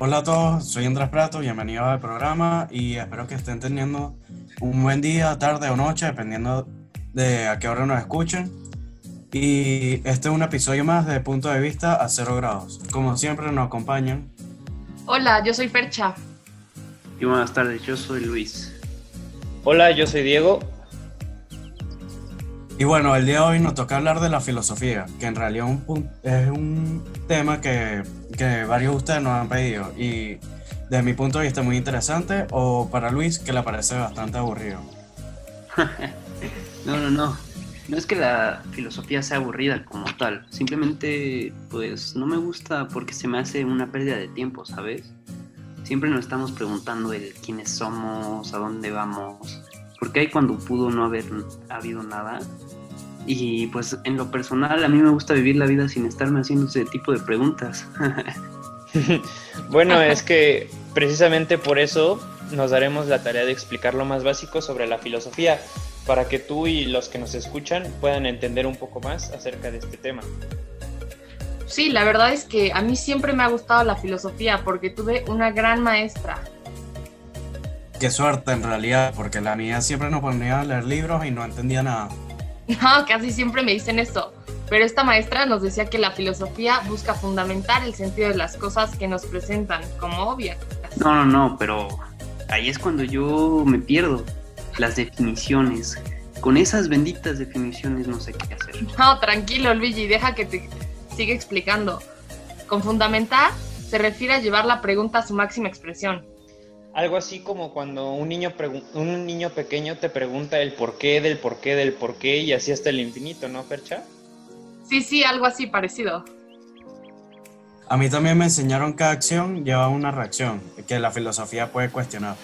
Hola a todos, soy Andrés Prato, bienvenidos al programa y espero que estén teniendo un buen día, tarde o noche, dependiendo de a qué hora nos escuchen. Y este es un episodio más de Punto de Vista a Cero Grados. Como siempre nos acompañan. Hola, yo soy Fercha. Y buenas tardes, yo soy Luis. Hola, yo soy Diego. Y bueno, el día de hoy nos toca hablar de la filosofía, que en realidad es un tema que, que varios de ustedes nos han pedido. Y desde mi punto de vista muy interesante, o para Luis, que le parece bastante aburrido. no, no, no. No es que la filosofía sea aburrida como tal. Simplemente, pues, no me gusta porque se me hace una pérdida de tiempo, ¿sabes? Siempre nos estamos preguntando el quiénes somos, a dónde vamos, porque hay cuando pudo no haber habido nada. Y pues en lo personal a mí me gusta vivir la vida sin estarme haciendo ese tipo de preguntas. bueno, es que precisamente por eso nos daremos la tarea de explicar lo más básico sobre la filosofía, para que tú y los que nos escuchan puedan entender un poco más acerca de este tema. Sí, la verdad es que a mí siempre me ha gustado la filosofía porque tuve una gran maestra. Qué suerte en realidad, porque la mía siempre nos ponía a leer libros y no entendía nada. No, casi siempre me dicen eso. Pero esta maestra nos decía que la filosofía busca fundamentar el sentido de las cosas que nos presentan como obvias. No, no, no, pero ahí es cuando yo me pierdo. Las definiciones. Con esas benditas definiciones no sé qué hacer. No, tranquilo, Luigi, deja que te siga explicando. Con fundamentar se refiere a llevar la pregunta a su máxima expresión. Algo así como cuando un niño, un niño pequeño te pregunta el porqué del porqué del porqué y así hasta el infinito, ¿no, Percha? Sí, sí, algo así parecido. A mí también me enseñaron que acción lleva una reacción, que la filosofía puede cuestionar.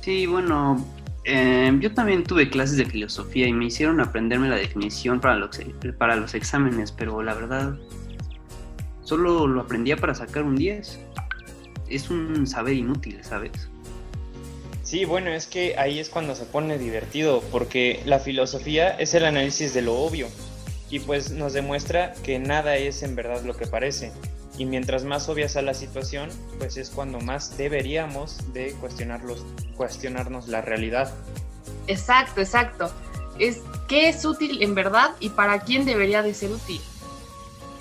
Sí, bueno, eh, yo también tuve clases de filosofía y me hicieron aprenderme la definición para los, para los exámenes, pero la verdad, solo lo aprendía para sacar un 10 es un saber inútil, ¿sabes? Sí, bueno, es que ahí es cuando se pone divertido, porque la filosofía es el análisis de lo obvio y pues nos demuestra que nada es en verdad lo que parece. Y mientras más obvia sea la situación, pues es cuando más deberíamos de cuestionarlos, cuestionarnos la realidad. Exacto, exacto. Es qué es útil en verdad y para quién debería de ser útil.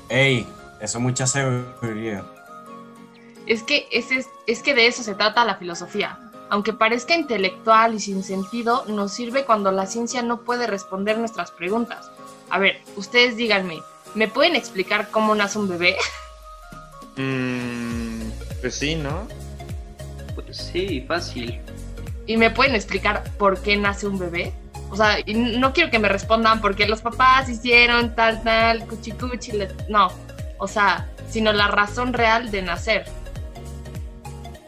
Ey, eso mucha sabiduría. Es que, es, es que de eso se trata la filosofía. Aunque parezca intelectual y sin sentido, nos sirve cuando la ciencia no puede responder nuestras preguntas. A ver, ustedes díganme, ¿me pueden explicar cómo nace un bebé? Mm, pues sí, ¿no? Pues sí, fácil. ¿Y me pueden explicar por qué nace un bebé? O sea, no quiero que me respondan porque los papás hicieron tal, tal, cuchi, cuchi, no. O sea, sino la razón real de nacer.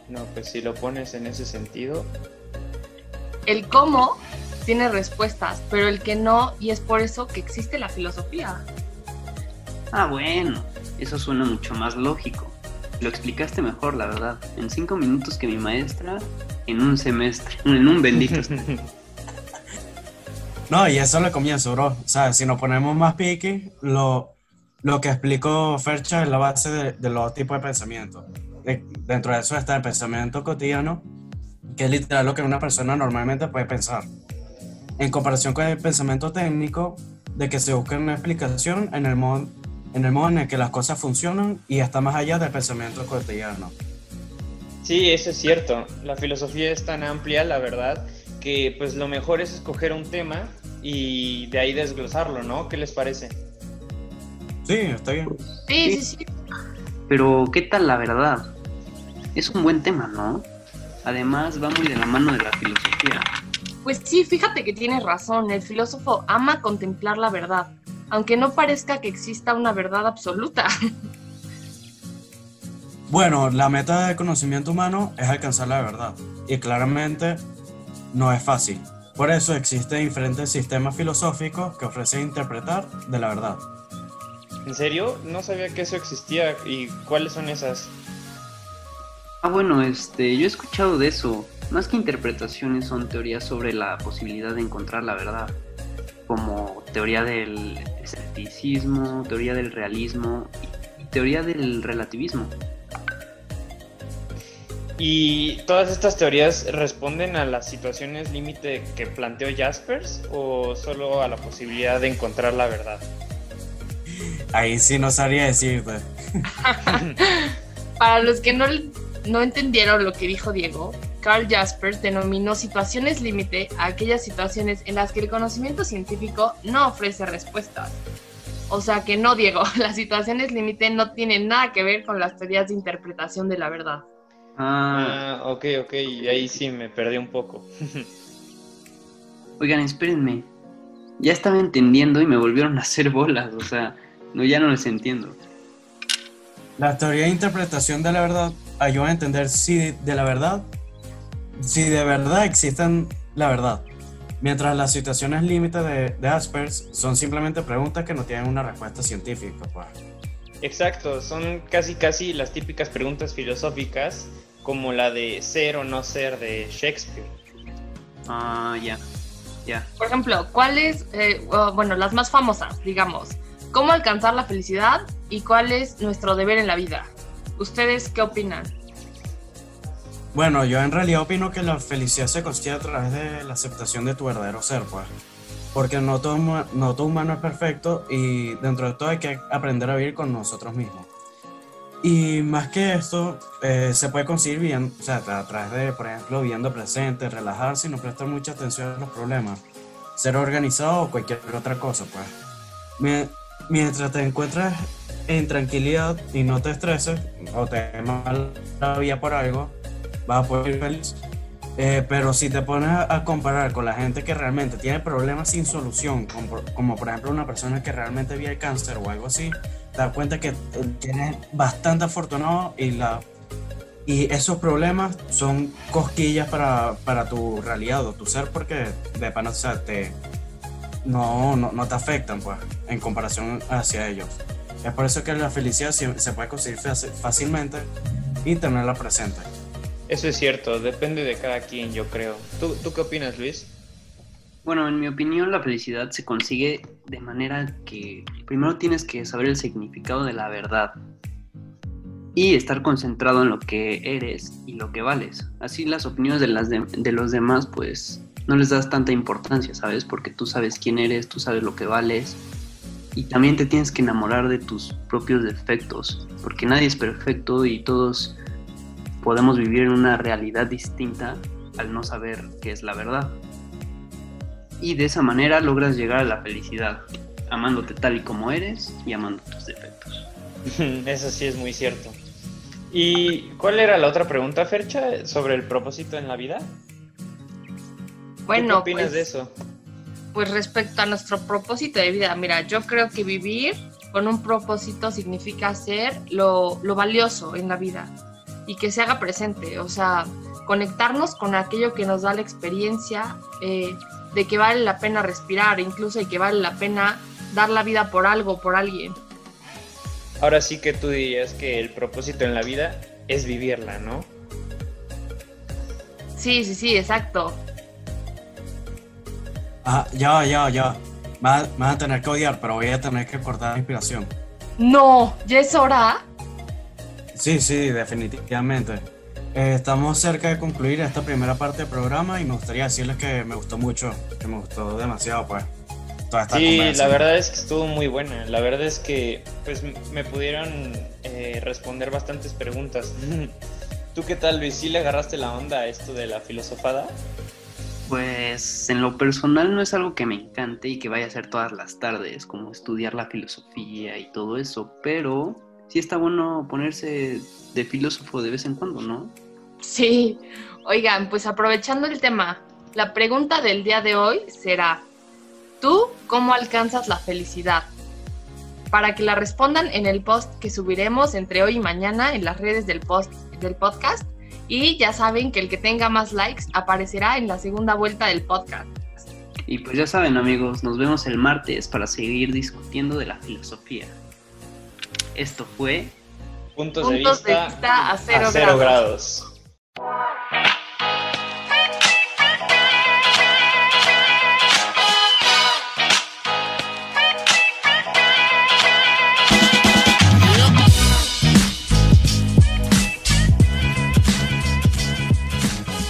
No, pues si lo pones en ese sentido. El cómo tiene respuestas, pero el que no, y es por eso que existe la filosofía. Ah, bueno, eso suena mucho más lógico. Lo explicaste mejor, la verdad. En cinco minutos que mi maestra en un semestre, en un bendito. no, y eso le comienzo, bro. O sea, si nos ponemos más piqui, lo, lo que explicó Fercha es la base de, de los tipos de pensamiento dentro de eso está el pensamiento cotidiano, que es literal lo que una persona normalmente puede pensar. En comparación con el pensamiento técnico, de que se busca una explicación en el modo en el, modo en el que las cosas funcionan y está más allá del pensamiento cotidiano. Sí, eso es cierto. La filosofía es tan amplia, la verdad, que pues lo mejor es escoger un tema y de ahí desglosarlo, ¿no? ¿Qué les parece? Sí, está bien. Sí, sí, sí. Pero, ¿qué tal la verdad? Es un buen tema, ¿no? Además, va muy de la mano de la filosofía. Pues sí, fíjate que tienes razón. El filósofo ama contemplar la verdad, aunque no parezca que exista una verdad absoluta. Bueno, la meta del conocimiento humano es alcanzar la verdad, y claramente no es fácil. Por eso existen diferentes sistemas filosóficos que ofrecen interpretar de la verdad. ¿En serio? No sabía que eso existía. ¿Y cuáles son esas? Ah, bueno, este, yo he escuchado de eso. Más que interpretaciones son teorías sobre la posibilidad de encontrar la verdad, como teoría del escepticismo, teoría del realismo y teoría del relativismo. ¿Y todas estas teorías responden a las situaciones límite que planteó Jaspers o solo a la posibilidad de encontrar la verdad? Ahí sí no sabría decirte. Para los que no, no entendieron lo que dijo Diego, Carl Jaspers denominó situaciones límite a aquellas situaciones en las que el conocimiento científico no ofrece respuestas. O sea que no, Diego, las situaciones límite no tienen nada que ver con las teorías de interpretación de la verdad. Ah, ok, ok, ahí sí me perdí un poco. Oigan, espérenme. Ya estaba entendiendo y me volvieron a hacer bolas, o sea, no, ya no les entiendo. La teoría de interpretación de la verdad ayuda a entender si de la verdad, si de verdad existen la verdad. Mientras las situaciones límites de, de Aspers son simplemente preguntas que no tienen una respuesta científica. Pues. Exacto, son casi casi las típicas preguntas filosóficas como la de ser o no ser de Shakespeare. Ah, ya, ya. Por ejemplo, ¿cuáles, eh, bueno, las más famosas, digamos, cómo alcanzar la felicidad y cuál es nuestro deber en la vida? ¿Ustedes qué opinan? Bueno, yo en realidad opino que la felicidad se consigue a través de la aceptación de tu verdadero ser, pues. Porque no todo, no todo humano es perfecto y dentro de todo hay que aprender a vivir con nosotros mismos. Y más que esto, eh, se puede conseguir bien, o sea, a través de, por ejemplo, viendo presente, relajarse y no prestar mucha atención a los problemas, ser organizado o cualquier otra cosa, pues. Mientras te encuentres en tranquilidad y no te estreses o te mal la vida por algo, vas a poder ir feliz. Eh, pero si te pones a comparar con la gente que realmente tiene problemas sin solución, como, como por ejemplo una persona que realmente vive cáncer o algo así, te das cuenta que tienes bastante afortunado y, la, y esos problemas son cosquillas para, para tu realidad o tu ser porque de pana, o sea, te, no, no, no, te afectan pues, en comparación hacia ellos. Es por eso que la felicidad se puede conseguir fácilmente y tenerla presente. Eso es cierto, depende de cada quien, yo creo. ¿Tú, ¿Tú qué opinas, Luis? Bueno, en mi opinión la felicidad se consigue de manera que primero tienes que saber el significado de la verdad y estar concentrado en lo que eres y lo que vales. Así las opiniones de, las de, los demás pues no les das tanta importancia, ¿sabes? Porque tú sabes quién eres, tú sabes lo que vales y también te tienes que enamorar de tus propios defectos, porque nadie es perfecto y todos podemos vivir en una realidad distinta al no saber qué es la verdad y de esa manera logras llegar a la felicidad, amándote tal y como eres y amando tus defectos. Eso sí es muy cierto. ¿Y cuál era la otra pregunta, Fercha, sobre el propósito en la vida? Bueno, ¿Qué opinas pues, de eso? Pues respecto a nuestro propósito de vida, mira, yo creo que vivir con un propósito significa ser lo, lo valioso en la vida y que se haga presente, o sea, conectarnos con aquello que nos da la experiencia, eh, de que vale la pena respirar, incluso y que vale la pena dar la vida por algo, por alguien. Ahora sí que tú dirías que el propósito en la vida es vivirla, ¿no? Sí, sí, sí, exacto. Ah, ya, ya, ya. Me vas a tener que odiar, pero voy a tener que cortar la inspiración. No, ya es hora. Sí, sí, definitivamente. Eh, estamos cerca de concluir esta primera parte del programa y me gustaría decirles que me gustó mucho, que me gustó demasiado, pues. Toda esta sí, la verdad es que estuvo muy buena. La verdad es que pues me pudieron eh, responder bastantes preguntas. ¿Tú qué tal, Luis? ¿Sí le agarraste la onda a esto de la filosofada? Pues en lo personal no es algo que me encante y que vaya a hacer todas las tardes, como estudiar la filosofía y todo eso, pero sí está bueno ponerse de filósofo de vez en cuando, ¿no? Sí, oigan, pues aprovechando el tema, la pregunta del día de hoy será, ¿tú cómo alcanzas la felicidad? Para que la respondan en el post que subiremos entre hoy y mañana en las redes del, post, del podcast. Y ya saben que el que tenga más likes aparecerá en la segunda vuelta del podcast. Y pues ya saben amigos, nos vemos el martes para seguir discutiendo de la filosofía. Esto fue puntos, de, vista a cero, grados.